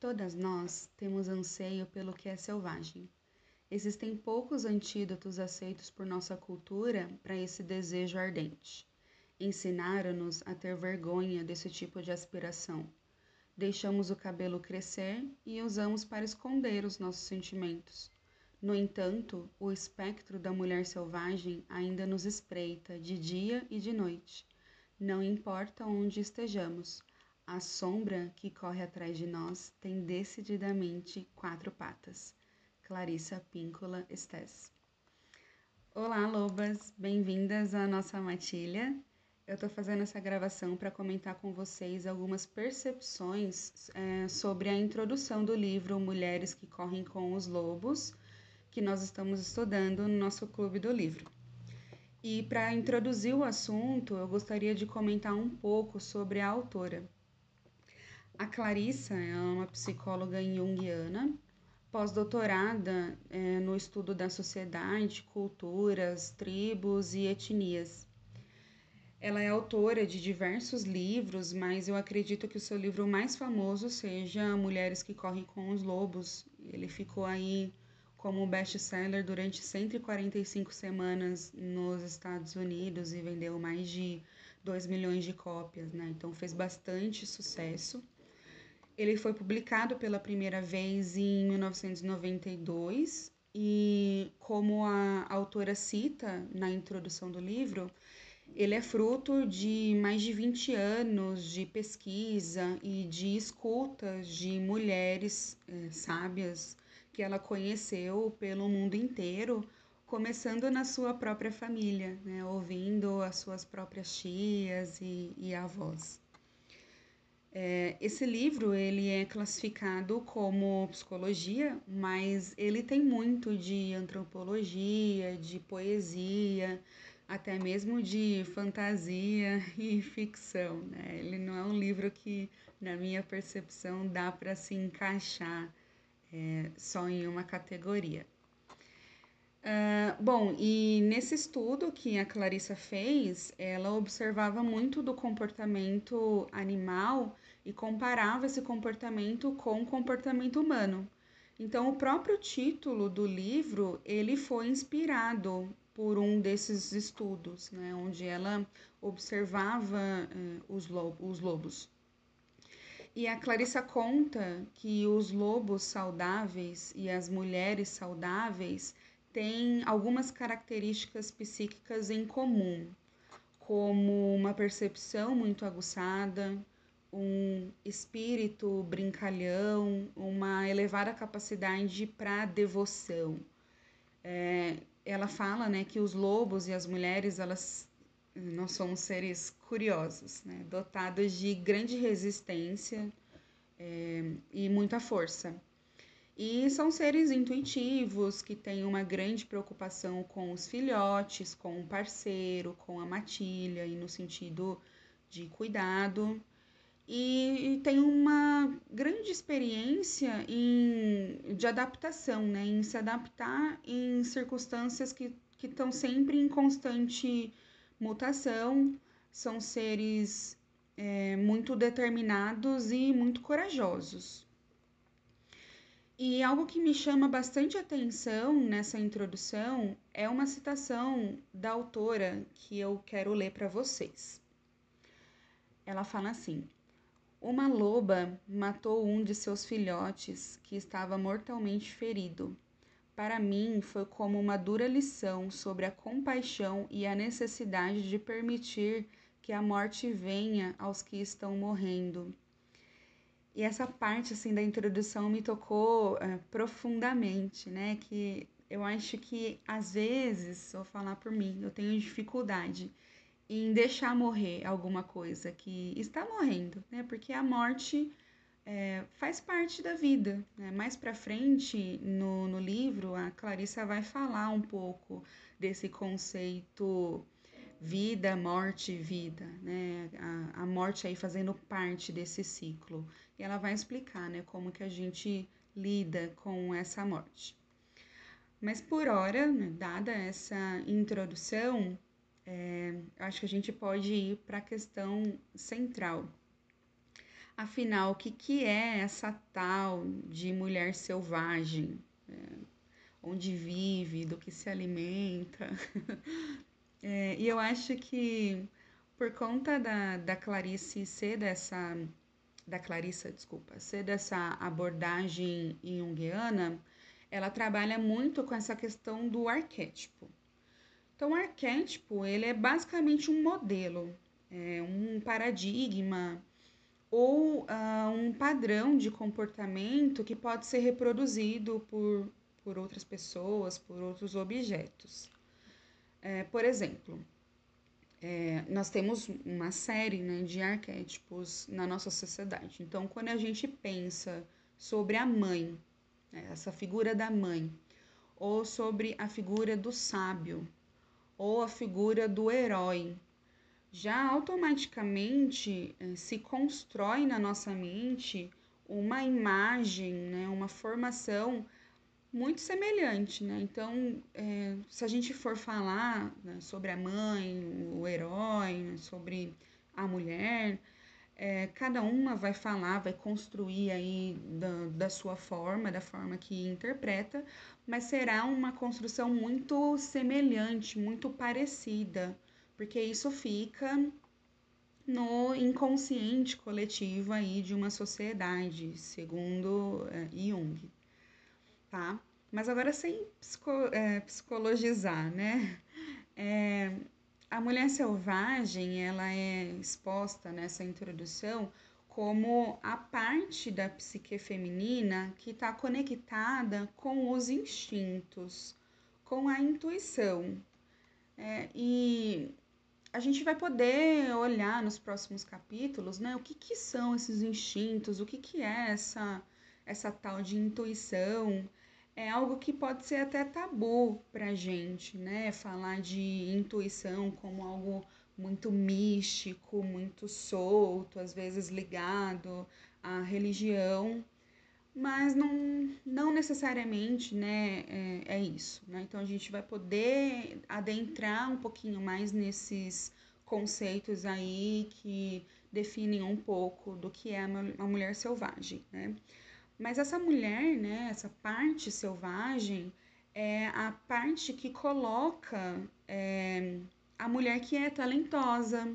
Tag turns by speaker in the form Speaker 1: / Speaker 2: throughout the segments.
Speaker 1: Todas nós temos anseio pelo que é selvagem. Existem poucos antídotos aceitos por nossa cultura para esse desejo ardente. Ensinaram-nos a ter vergonha desse tipo de aspiração. Deixamos o cabelo crescer e usamos para esconder os nossos sentimentos. No entanto, o espectro da mulher selvagem ainda nos espreita de dia e de noite. Não importa onde estejamos, a sombra que corre atrás de nós tem decididamente quatro patas. Clarissa Píncola Estes. Olá, lobas! Bem-vindas à nossa matilha. Eu estou fazendo essa gravação para comentar com vocês algumas percepções é, sobre a introdução do livro Mulheres que Correm com os Lobos, que nós estamos estudando no nosso clube do livro. E para introduzir o assunto, eu gostaria de comentar um pouco sobre a autora. A Clarissa é uma psicóloga junguiana, pós-doutorada é, no estudo da sociedade, culturas, tribos e etnias. Ela é autora de diversos livros, mas eu acredito que o seu livro mais famoso seja Mulheres que Correm com os Lobos. Ele ficou aí como best-seller durante 145 semanas nos Estados Unidos e vendeu mais de 2 milhões de cópias, né? Então fez bastante sucesso. Ele foi publicado pela primeira vez em 1992 e, como a autora cita na introdução do livro, ele é fruto de mais de 20 anos de pesquisa e de escutas de mulheres é, sábias que ela conheceu pelo mundo inteiro, começando na sua própria família, né, ouvindo as suas próprias tias e, e avós. É, esse livro ele é classificado como psicologia, mas ele tem muito de antropologia, de poesia, até mesmo de fantasia e ficção. Né? Ele não é um livro que, na minha percepção, dá para se encaixar é, só em uma categoria. Uh, bom, e nesse estudo que a Clarissa fez, ela observava muito do comportamento animal e comparava esse comportamento com o comportamento humano. Então, o próprio título do livro ele foi inspirado por um desses estudos, né, onde ela observava uh, os, os lobos. E a Clarissa conta que os lobos saudáveis e as mulheres saudáveis têm algumas características psíquicas em comum, como uma percepção muito aguçada, um espírito brincalhão, uma elevada capacidade para devoção. É, ela fala né, que os lobos e as mulheres elas nós somos seres curiosos, né? dotados de grande resistência é, e muita força. E são seres intuitivos que têm uma grande preocupação com os filhotes, com o parceiro, com a matilha, e no sentido de cuidado. E, e tem uma grande experiência em, de adaptação, né? em se adaptar em circunstâncias que estão sempre em constante mutação, são seres é, muito determinados e muito corajosos. E algo que me chama bastante atenção nessa introdução é uma citação da autora que eu quero ler para vocês. Ela fala assim: Uma loba matou um de seus filhotes que estava mortalmente ferido para mim foi como uma dura lição sobre a compaixão e a necessidade de permitir que a morte venha aos que estão morrendo. E essa parte assim da introdução me tocou é, profundamente, né? Que eu acho que às vezes, vou falar por mim, eu tenho dificuldade em deixar morrer alguma coisa que está morrendo, né? Porque a morte é, faz parte da vida. Né? Mais para frente no, no livro, a Clarissa vai falar um pouco desse conceito vida, morte, vida, né? A morte aí fazendo parte desse ciclo. E ela vai explicar, né, como que a gente lida com essa morte. Mas por hora, né, dada essa introdução, é, acho que a gente pode ir para a questão central Afinal, o que, que é essa tal de mulher selvagem? É, onde vive, do que se alimenta? É, e eu acho que por conta da, da Clarice ser dessa. Da Clarissa, desculpa, ser dessa abordagem junguiana, ela trabalha muito com essa questão do arquétipo. Então, o arquétipo ele é basicamente um modelo, é um paradigma ou uh, um padrão de comportamento que pode ser reproduzido por, por outras pessoas, por outros objetos. É, por exemplo, é, nós temos uma série né, de arquétipos na nossa sociedade. Então, quando a gente pensa sobre a mãe, né, essa figura da mãe, ou sobre a figura do sábio, ou a figura do herói, já automaticamente eh, se constrói na nossa mente uma imagem, né, uma formação muito semelhante, né? Então, é, se a gente for falar né, sobre a mãe, o herói, né, sobre a mulher, é, cada uma vai falar, vai construir aí da, da sua forma, da forma que interpreta, mas será uma construção muito semelhante, muito parecida porque isso fica no inconsciente coletivo aí de uma sociedade, segundo é, Jung, tá? Mas agora sem psico, é, psicologizar, né? É, a mulher selvagem, ela é exposta nessa introdução como a parte da psique feminina que está conectada com os instintos, com a intuição. É, e a gente vai poder olhar nos próximos capítulos, né, o que, que são esses instintos, o que, que é essa, essa tal de intuição. É algo que pode ser até tabu para gente, né? Falar de intuição como algo muito místico, muito solto, às vezes ligado à religião, mas não, não necessariamente né, é, é isso. Né? Então a gente vai poder adentrar um pouquinho mais nesses conceitos aí que definem um pouco do que é a mulher selvagem. Né? Mas essa mulher, né, essa parte selvagem, é a parte que coloca é, a mulher que é talentosa,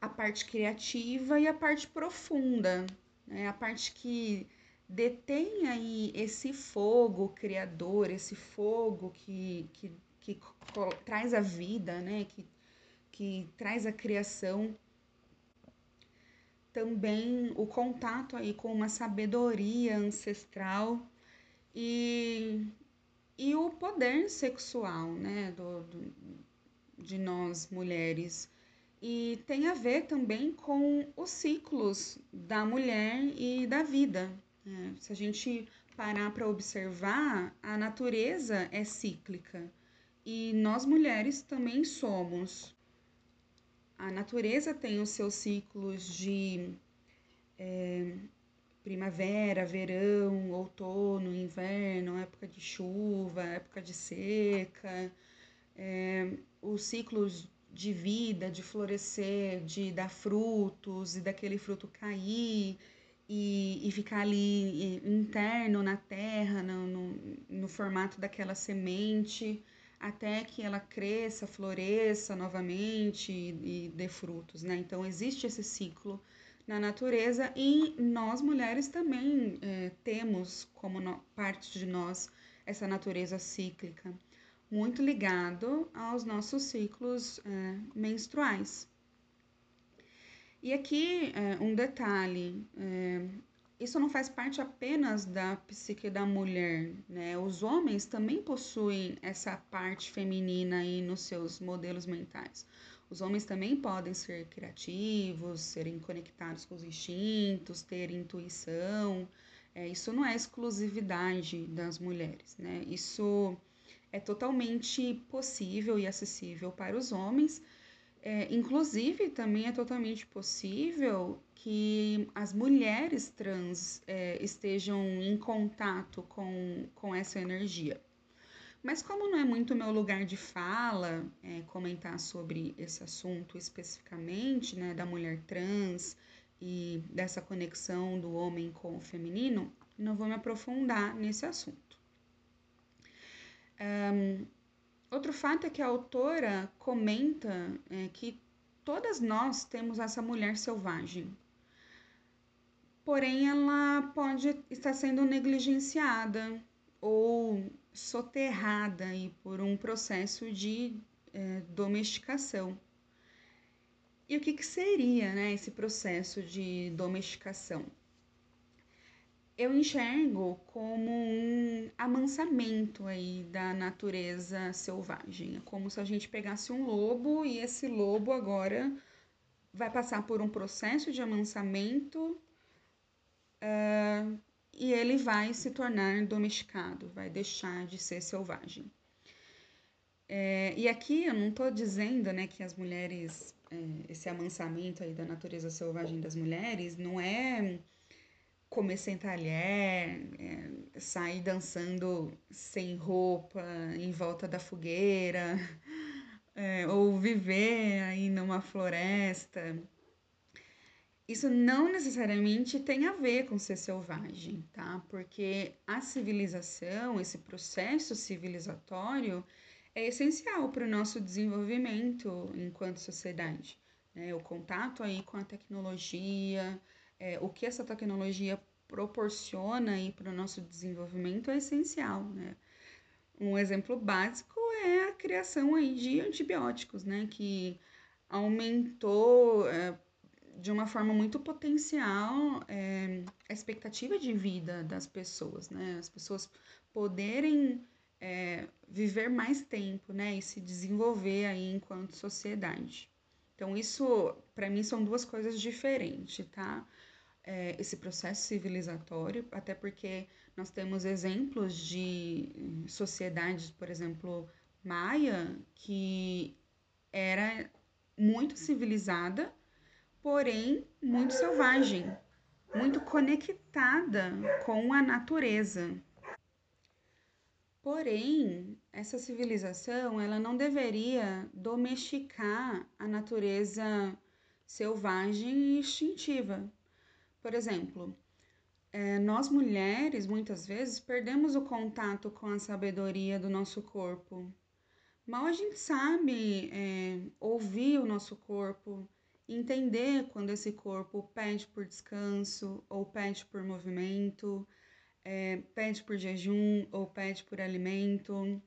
Speaker 1: a parte criativa e a parte profunda, né? a parte que detém aí esse fogo criador, esse fogo que, que, que traz a vida, né? que, que traz a criação. Também o contato aí com uma sabedoria ancestral e, e o poder sexual né? do, do de nós mulheres. E tem a ver também com os ciclos da mulher e da vida, é, se a gente parar para observar, a natureza é cíclica e nós mulheres também somos. A natureza tem os seus ciclos de é, primavera, verão, outono, inverno, época de chuva, época de seca, é, os ciclos de vida, de florescer, de dar frutos e daquele fruto cair e, e ficar ali interno na terra, no, no, no formato daquela semente, até que ela cresça, floresça novamente e, e dê frutos, né? Então existe esse ciclo na natureza e nós mulheres também é, temos como no, parte de nós essa natureza cíclica, muito ligado aos nossos ciclos é, menstruais. E aqui é, um detalhe: isso não faz parte apenas da psique da mulher, né? Os homens também possuem essa parte feminina aí nos seus modelos mentais. Os homens também podem ser criativos, serem conectados com os instintos, ter intuição. É, isso não é exclusividade das mulheres, né? Isso é totalmente possível e acessível para os homens é, inclusive, também é totalmente possível que as mulheres trans é, estejam em contato com, com essa energia. Mas, como não é muito meu lugar de fala é, comentar sobre esse assunto especificamente, né, da mulher trans e dessa conexão do homem com o feminino, não vou me aprofundar nesse assunto. Um, outro fato é que a autora comenta é, que todas nós temos essa mulher selvagem, porém ela pode estar sendo negligenciada ou soterrada aí por um processo de é, domesticação. E o que, que seria né, esse processo de domesticação? Eu enxergo como um amansamento aí da natureza selvagem. É como se a gente pegasse um lobo e esse lobo agora vai passar por um processo de amansamento uh, e ele vai se tornar domesticado, vai deixar de ser selvagem. É, e aqui eu não estou dizendo né, que as mulheres, é, esse amansamento aí da natureza selvagem das mulheres não é comer sem talher, é, sair dançando sem roupa em volta da fogueira, é, ou viver aí numa floresta. Isso não necessariamente tem a ver com ser selvagem, tá? Porque a civilização, esse processo civilizatório, é essencial para o nosso desenvolvimento enquanto sociedade. Né? O contato aí com a tecnologia, é, o que essa tecnologia proporciona aí para o nosso desenvolvimento é essencial. Né? Um exemplo básico é a criação aí de antibióticos, né? que aumentou é, de uma forma muito potencial é, a expectativa de vida das pessoas, né? As pessoas poderem é, viver mais tempo, né, e se desenvolver aí enquanto sociedade. Então, isso, para mim, são duas coisas diferentes, tá? É, esse processo civilizatório, até porque nós temos exemplos de sociedades, por exemplo, maia, que era muito civilizada, porém muito selvagem, muito conectada com a natureza, Porém, essa civilização ela não deveria domesticar a natureza selvagem e instintiva. Por exemplo, é, nós mulheres muitas vezes perdemos o contato com a sabedoria do nosso corpo. Mal a gente sabe é, ouvir o nosso corpo, entender quando esse corpo pede por descanso ou pede por movimento é, pede por jejum ou pede por alimento,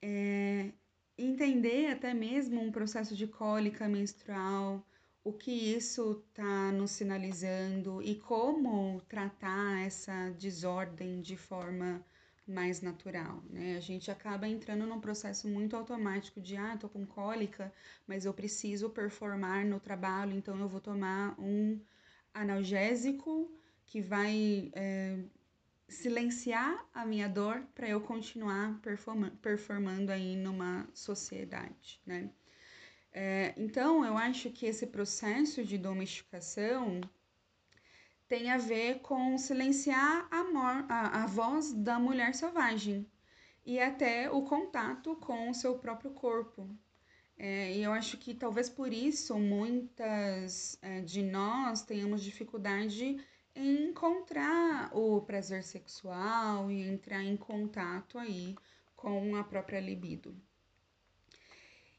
Speaker 1: é, entender até mesmo um processo de cólica menstrual, o que isso está nos sinalizando e como tratar essa desordem de forma mais natural, né? A gente acaba entrando num processo muito automático de, ah, tô com cólica, mas eu preciso performar no trabalho, então eu vou tomar um analgésico que vai é, silenciar a minha dor para eu continuar performa performando aí numa sociedade, né? É, então, eu acho que esse processo de domesticação tem a ver com silenciar a, a, a voz da mulher selvagem e até o contato com o seu próprio corpo. É, e eu acho que talvez por isso muitas é, de nós tenhamos dificuldade encontrar o prazer sexual e entrar em contato aí com a própria libido.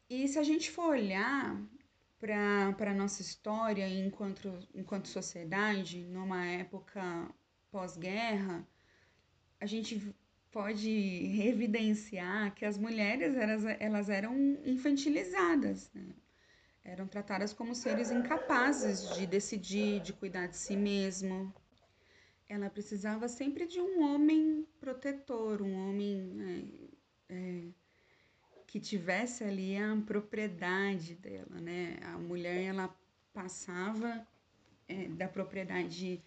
Speaker 1: E se a gente for olhar para a nossa história enquanto, enquanto sociedade, numa época pós-guerra, a gente pode evidenciar que as mulheres elas, elas eram infantilizadas, né? eram tratadas como seres incapazes de decidir, de cuidar de si mesmo. Ela precisava sempre de um homem protetor, um homem é, é, que tivesse ali a propriedade dela, né? A mulher ela passava é, da propriedade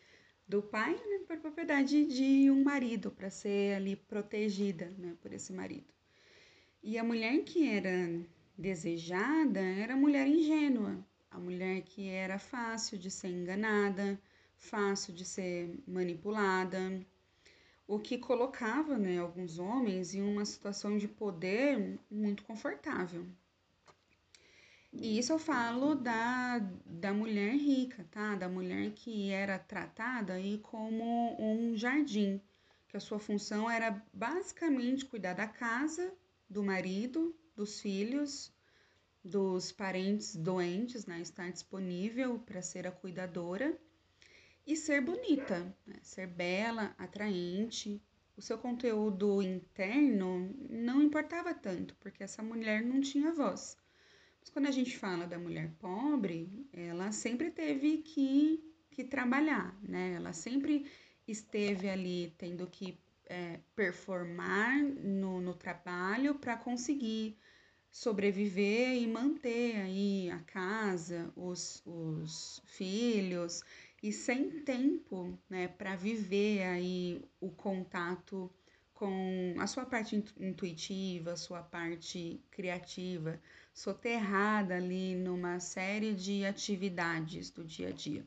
Speaker 1: do pai né, para a propriedade de um marido, para ser ali protegida né, por esse marido. E a mulher que era desejada era a mulher ingênua, a mulher que era fácil de ser enganada, fácil de ser manipulada, o que colocava né, alguns homens em uma situação de poder muito confortável. E isso eu falo da, da mulher rica, tá? Da mulher que era tratada aí como um jardim, que a sua função era basicamente cuidar da casa, do marido, dos filhos, dos parentes doentes, né? Estar disponível para ser a cuidadora e ser bonita, né? ser bela, atraente. O seu conteúdo interno não importava tanto, porque essa mulher não tinha voz. Mas quando a gente fala da mulher pobre, ela sempre teve que, que trabalhar, né? Ela sempre esteve ali tendo que é, performar no, no trabalho para conseguir sobreviver e manter aí a casa, os, os filhos e sem tempo, né, para viver aí o contato com a sua parte intuitiva, a sua parte criativa, soterrada ali numa série de atividades do dia a dia.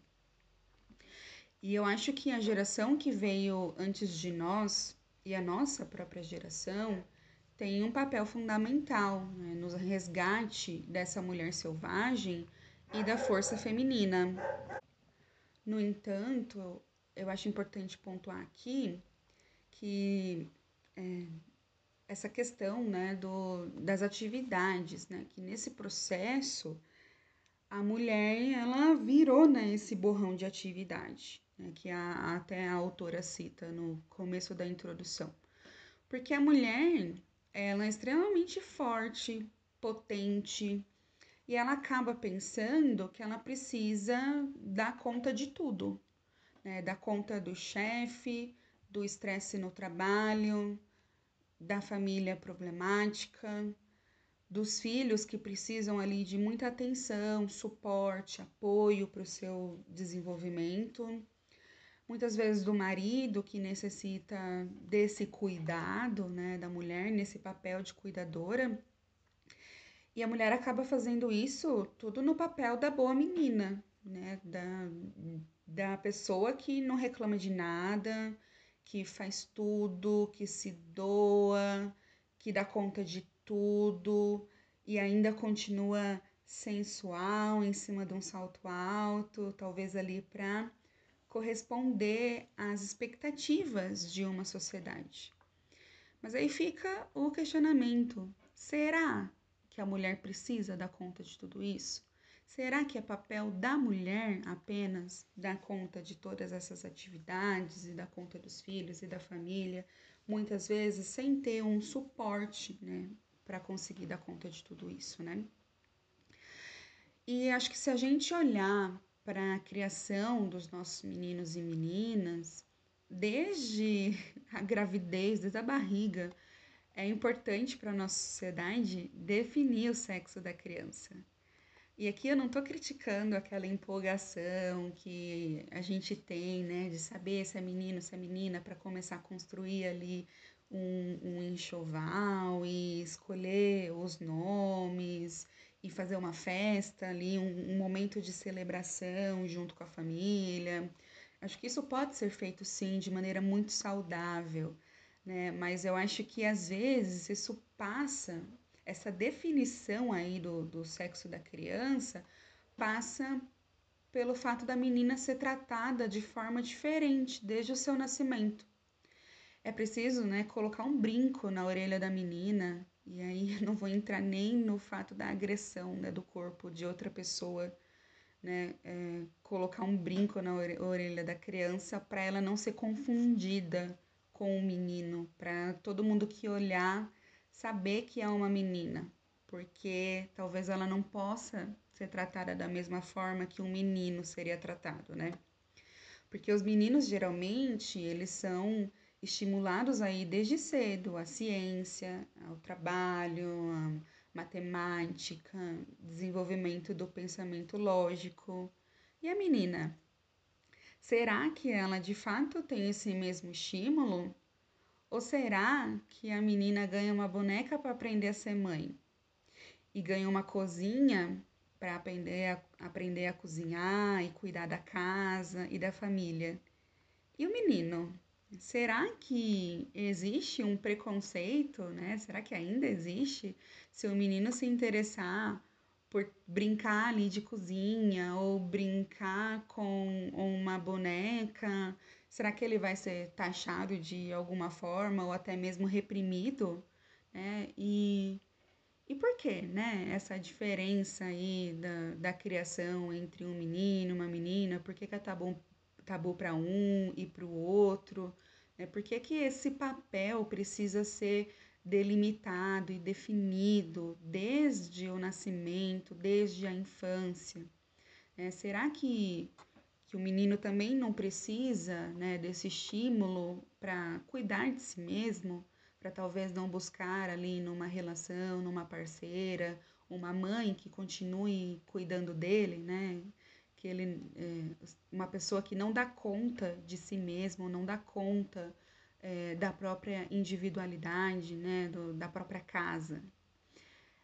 Speaker 1: E eu acho que a geração que veio antes de nós e a nossa própria geração tem um papel fundamental né, no resgate dessa mulher selvagem e da força feminina. No entanto, eu acho importante pontuar aqui que é, essa questão né, do, das atividades, né, que nesse processo a mulher ela virou né, esse borrão de atividade, né, que a, até a autora cita no começo da introdução. Porque a mulher ela é extremamente forte, potente, e ela acaba pensando que ela precisa dar conta de tudo, né? Dar conta do chefe, do estresse no trabalho, da família problemática, dos filhos que precisam ali de muita atenção, suporte, apoio para o seu desenvolvimento muitas vezes do marido que necessita desse cuidado, né, da mulher nesse papel de cuidadora. E a mulher acaba fazendo isso tudo no papel da boa menina, né, da, da pessoa que não reclama de nada, que faz tudo, que se doa, que dá conta de tudo e ainda continua sensual em cima de um salto alto, talvez ali para corresponder às expectativas de uma sociedade. Mas aí fica o questionamento: será que a mulher precisa dar conta de tudo isso? Será que é papel da mulher apenas dar conta de todas essas atividades e dar conta dos filhos e da família, muitas vezes sem ter um suporte, né, para conseguir dar conta de tudo isso, né? E acho que se a gente olhar para a criação dos nossos meninos e meninas, desde a gravidez, desde a barriga, é importante para a nossa sociedade definir o sexo da criança. E aqui eu não estou criticando aquela empolgação que a gente tem, né, de saber se é menino, se é menina, para começar a construir ali um, um enxoval e escolher os nomes e fazer uma festa ali, um, um momento de celebração junto com a família. Acho que isso pode ser feito sim de maneira muito saudável, né? Mas eu acho que às vezes isso passa, essa definição aí do, do sexo da criança passa pelo fato da menina ser tratada de forma diferente desde o seu nascimento. É preciso, né, colocar um brinco na orelha da menina, e aí não vou entrar nem no fato da agressão né, do corpo de outra pessoa, né? É, colocar um brinco na orelha da criança para ela não ser confundida com o menino, para todo mundo que olhar saber que é uma menina, porque talvez ela não possa ser tratada da mesma forma que um menino seria tratado, né? Porque os meninos geralmente eles são estimulados aí desde cedo a ciência, ao trabalho, a matemática, desenvolvimento do pensamento lógico. E a menina? Será que ela de fato tem esse mesmo estímulo? Ou será que a menina ganha uma boneca para aprender a ser mãe? E ganha uma cozinha para aprender a, aprender a cozinhar e cuidar da casa e da família? E o menino? Será que existe um preconceito, né? Será que ainda existe se o menino se interessar por brincar ali de cozinha ou brincar com uma boneca, será que ele vai ser taxado de alguma forma ou até mesmo reprimido? Né? E, e por que né? essa diferença aí da, da criação entre um menino e uma menina? Por que, que é tabu, tabu para um e para o outro? Né? Por que, que esse papel precisa ser delimitado e definido desde o nascimento, desde a infância? É, será que, que o menino também não precisa né, desse estímulo para cuidar de si mesmo, para talvez não buscar ali numa relação, numa parceira, uma mãe que continue cuidando dele, né? Que ele, é, uma pessoa que não dá conta de si mesmo, não dá conta é, da própria individualidade, né, do, da própria casa.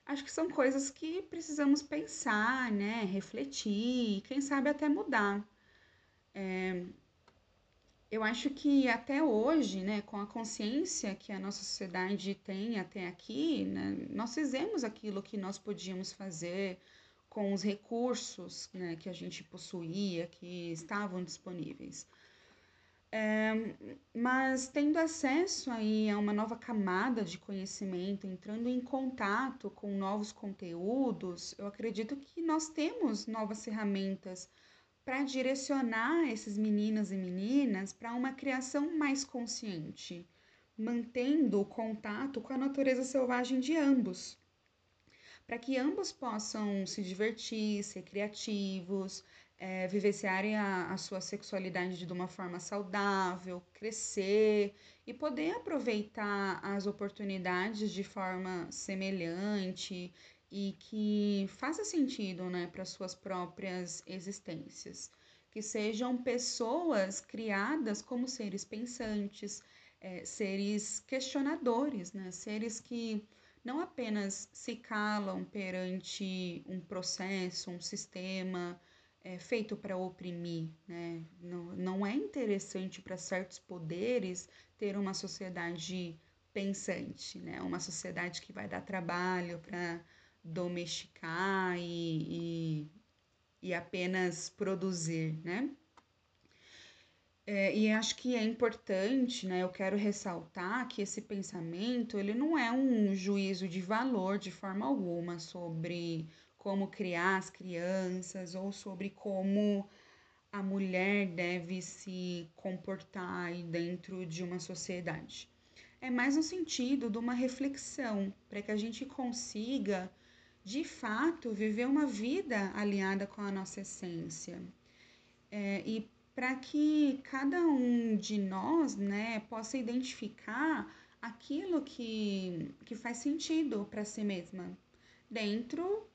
Speaker 1: Acho que são coisas que precisamos pensar, né, refletir, quem sabe até mudar. É, eu acho que até hoje, né, com a consciência que a nossa sociedade tem até aqui, né, nós fizemos aquilo que nós podíamos fazer com os recursos né, que a gente possuía, que estavam disponíveis. É, mas tendo acesso aí a uma nova camada de conhecimento, entrando em contato com novos conteúdos, eu acredito que nós temos novas ferramentas para direcionar esses meninos e meninas para uma criação mais consciente, mantendo o contato com a natureza selvagem de ambos, para que ambos possam se divertir, ser criativos, é, vivenciarem a, a sua sexualidade de uma forma saudável, crescer e poder aproveitar as oportunidades de forma semelhante e que faça sentido né, para suas próprias existências. Que sejam pessoas criadas como seres pensantes, é, seres questionadores, né, seres que não apenas se calam perante um processo, um sistema, é, feito para oprimir. Né? Não, não é interessante para certos poderes ter uma sociedade pensante, né? uma sociedade que vai dar trabalho para domesticar e, e, e, apenas produzir. Né? É, e acho que é importante, né? Eu quero ressaltar que esse pensamento ele não é um juízo de valor de forma alguma sobre como criar as crianças ou sobre como a mulher deve se comportar dentro de uma sociedade. É mais no sentido de uma reflexão, para que a gente consiga, de fato, viver uma vida alinhada com a nossa essência. É, e para que cada um de nós né, possa identificar aquilo que, que faz sentido para si mesma, dentro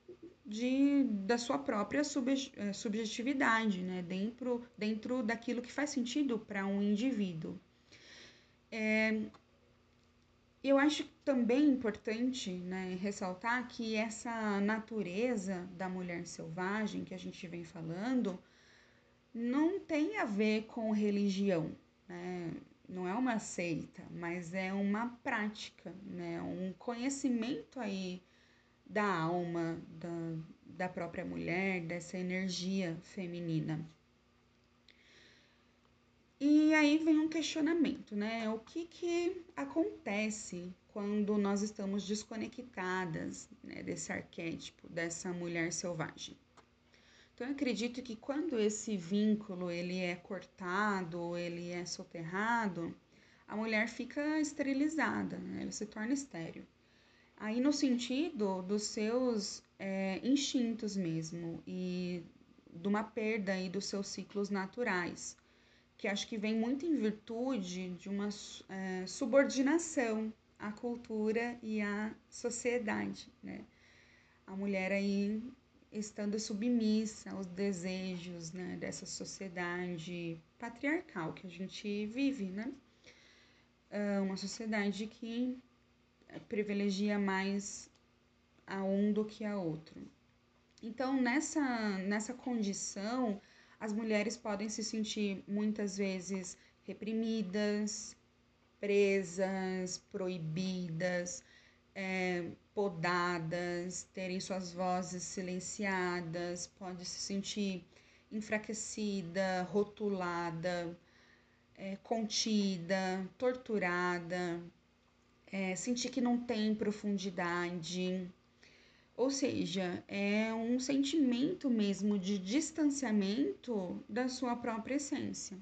Speaker 1: de, da sua própria eh, subjetividade, né? dentro, dentro daquilo que faz sentido para um indivíduo. É, eu acho também importante né, ressaltar que essa natureza da mulher selvagem que a gente vem falando não tem a ver com religião, né? não é uma seita, mas é uma prática, né? um conhecimento aí da alma da, da própria mulher, dessa energia feminina. E aí vem um questionamento, né? O que, que acontece quando nós estamos desconectadas né, desse arquétipo, dessa mulher selvagem? Então, eu acredito que quando esse vínculo ele é cortado, ele é soterrado, a mulher fica esterilizada, né? ela se torna estéril aí no sentido dos seus é, instintos mesmo e de uma perda aí dos seus ciclos naturais, que acho que vem muito em virtude de uma é, subordinação à cultura e à sociedade, né? A mulher aí estando submissa aos desejos né, dessa sociedade patriarcal que a gente vive, né? É uma sociedade que privilegia mais a um do que a outro. Então, nessa, nessa condição, as mulheres podem se sentir muitas vezes reprimidas, presas, proibidas, é, podadas, terem suas vozes silenciadas, pode se sentir enfraquecida, rotulada, é, contida, torturada, é, sentir que não tem profundidade. Ou seja, é um sentimento mesmo de distanciamento da sua própria essência.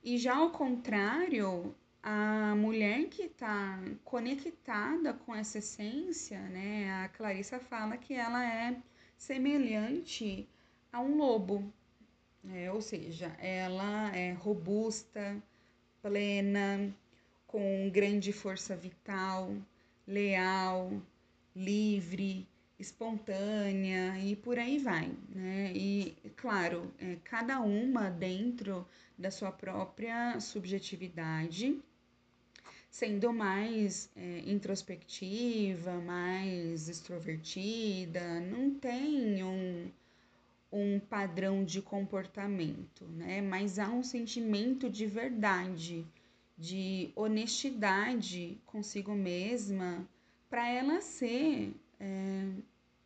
Speaker 1: E já ao contrário, a mulher que está conectada com essa essência, né? A Clarissa fala que ela é semelhante a um lobo, é, ou seja, ela é robusta, plena, com grande força vital, leal, livre, espontânea e por aí vai, né? E claro, é, cada uma dentro da sua própria subjetividade, sendo mais é, introspectiva, mais extrovertida, não tem um, um padrão de comportamento, né? Mas há um sentimento de verdade, de honestidade consigo mesma, para ela ser é,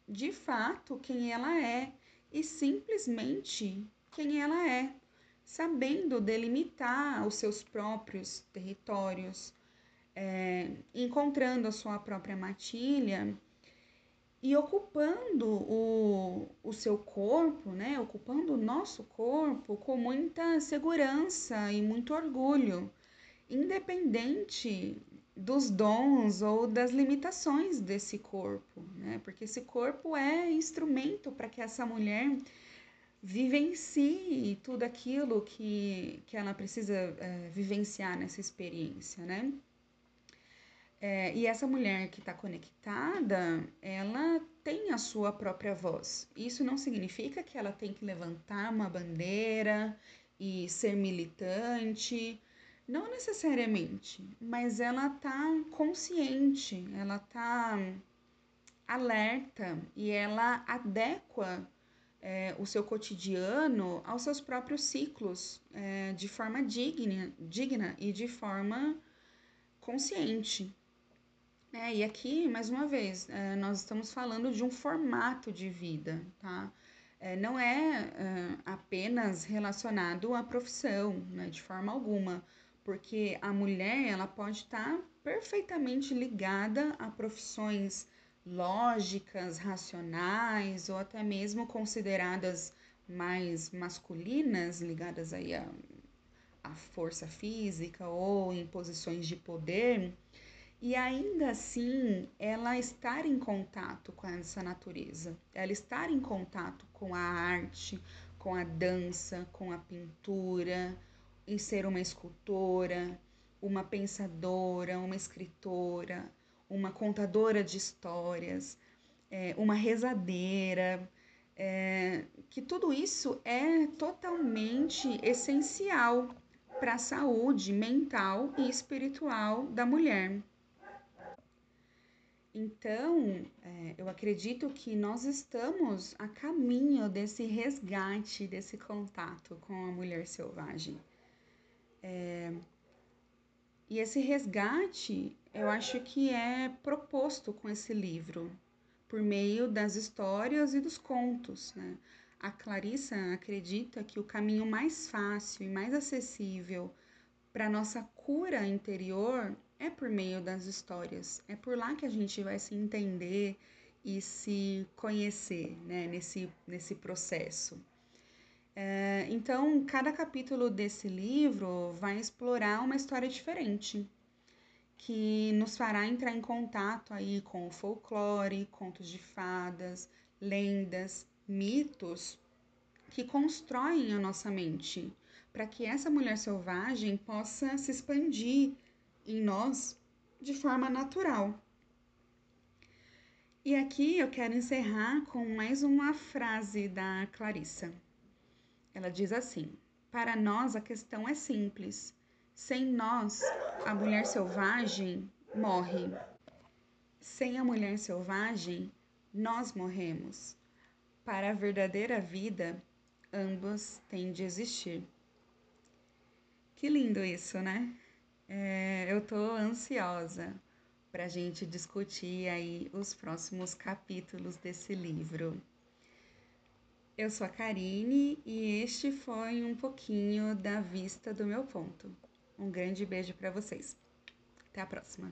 Speaker 1: de fato quem ela é e simplesmente quem ela é, sabendo delimitar os seus próprios territórios, é, encontrando a sua própria matilha e ocupando o, o seu corpo, né? ocupando o nosso corpo com muita segurança e muito orgulho, independente dos dons ou das limitações desse corpo, né? porque esse corpo é instrumento para que essa mulher vivencie tudo aquilo que, que ela precisa é, vivenciar nessa experiência, né? É, e essa mulher que está conectada, ela tem a sua própria voz. Isso não significa que ela tem que levantar uma bandeira e ser militante, não necessariamente, mas ela está consciente, ela está alerta e ela adequa é, o seu cotidiano aos seus próprios ciclos é, de forma digna, digna e de forma consciente. É, e aqui, mais uma vez, é, nós estamos falando de um formato de vida, tá? É, não é, é apenas relacionado à profissão, né, de forma alguma, porque a mulher ela pode estar perfeitamente ligada a profissões lógicas, racionais ou até mesmo consideradas mais masculinas, ligadas aí à, à força física ou em posições de poder. E ainda assim ela estar em contato com essa natureza, ela estar em contato com a arte, com a dança, com a pintura, em ser uma escultora, uma pensadora, uma escritora, uma contadora de histórias, é, uma rezadeira, é, que tudo isso é totalmente essencial para a saúde mental e espiritual da mulher. Então, é, eu acredito que nós estamos a caminho desse resgate, desse contato com a mulher selvagem. É, e esse resgate, eu acho que é proposto com esse livro, por meio das histórias e dos contos. Né? A Clarissa acredita que o caminho mais fácil e mais acessível para nossa cura interior é por meio das histórias. É por lá que a gente vai se entender e se conhecer né, nesse, nesse processo. É, então, cada capítulo desse livro vai explorar uma história diferente, que nos fará entrar em contato aí com o folclore, contos de fadas, lendas, mitos que constroem a nossa mente, para que essa mulher selvagem possa se expandir em nós de forma natural. E aqui eu quero encerrar com mais uma frase da Clarissa. Ela diz assim: Para nós a questão é simples. Sem nós, a mulher selvagem morre. Sem a mulher selvagem, nós morremos. Para a verdadeira vida, ambos têm de existir. Que lindo isso, né? É, eu tô ansiosa para a gente discutir aí os próximos capítulos desse livro. Eu sou a Karine e este foi um pouquinho da vista do meu ponto. Um grande beijo para vocês. Até a próxima.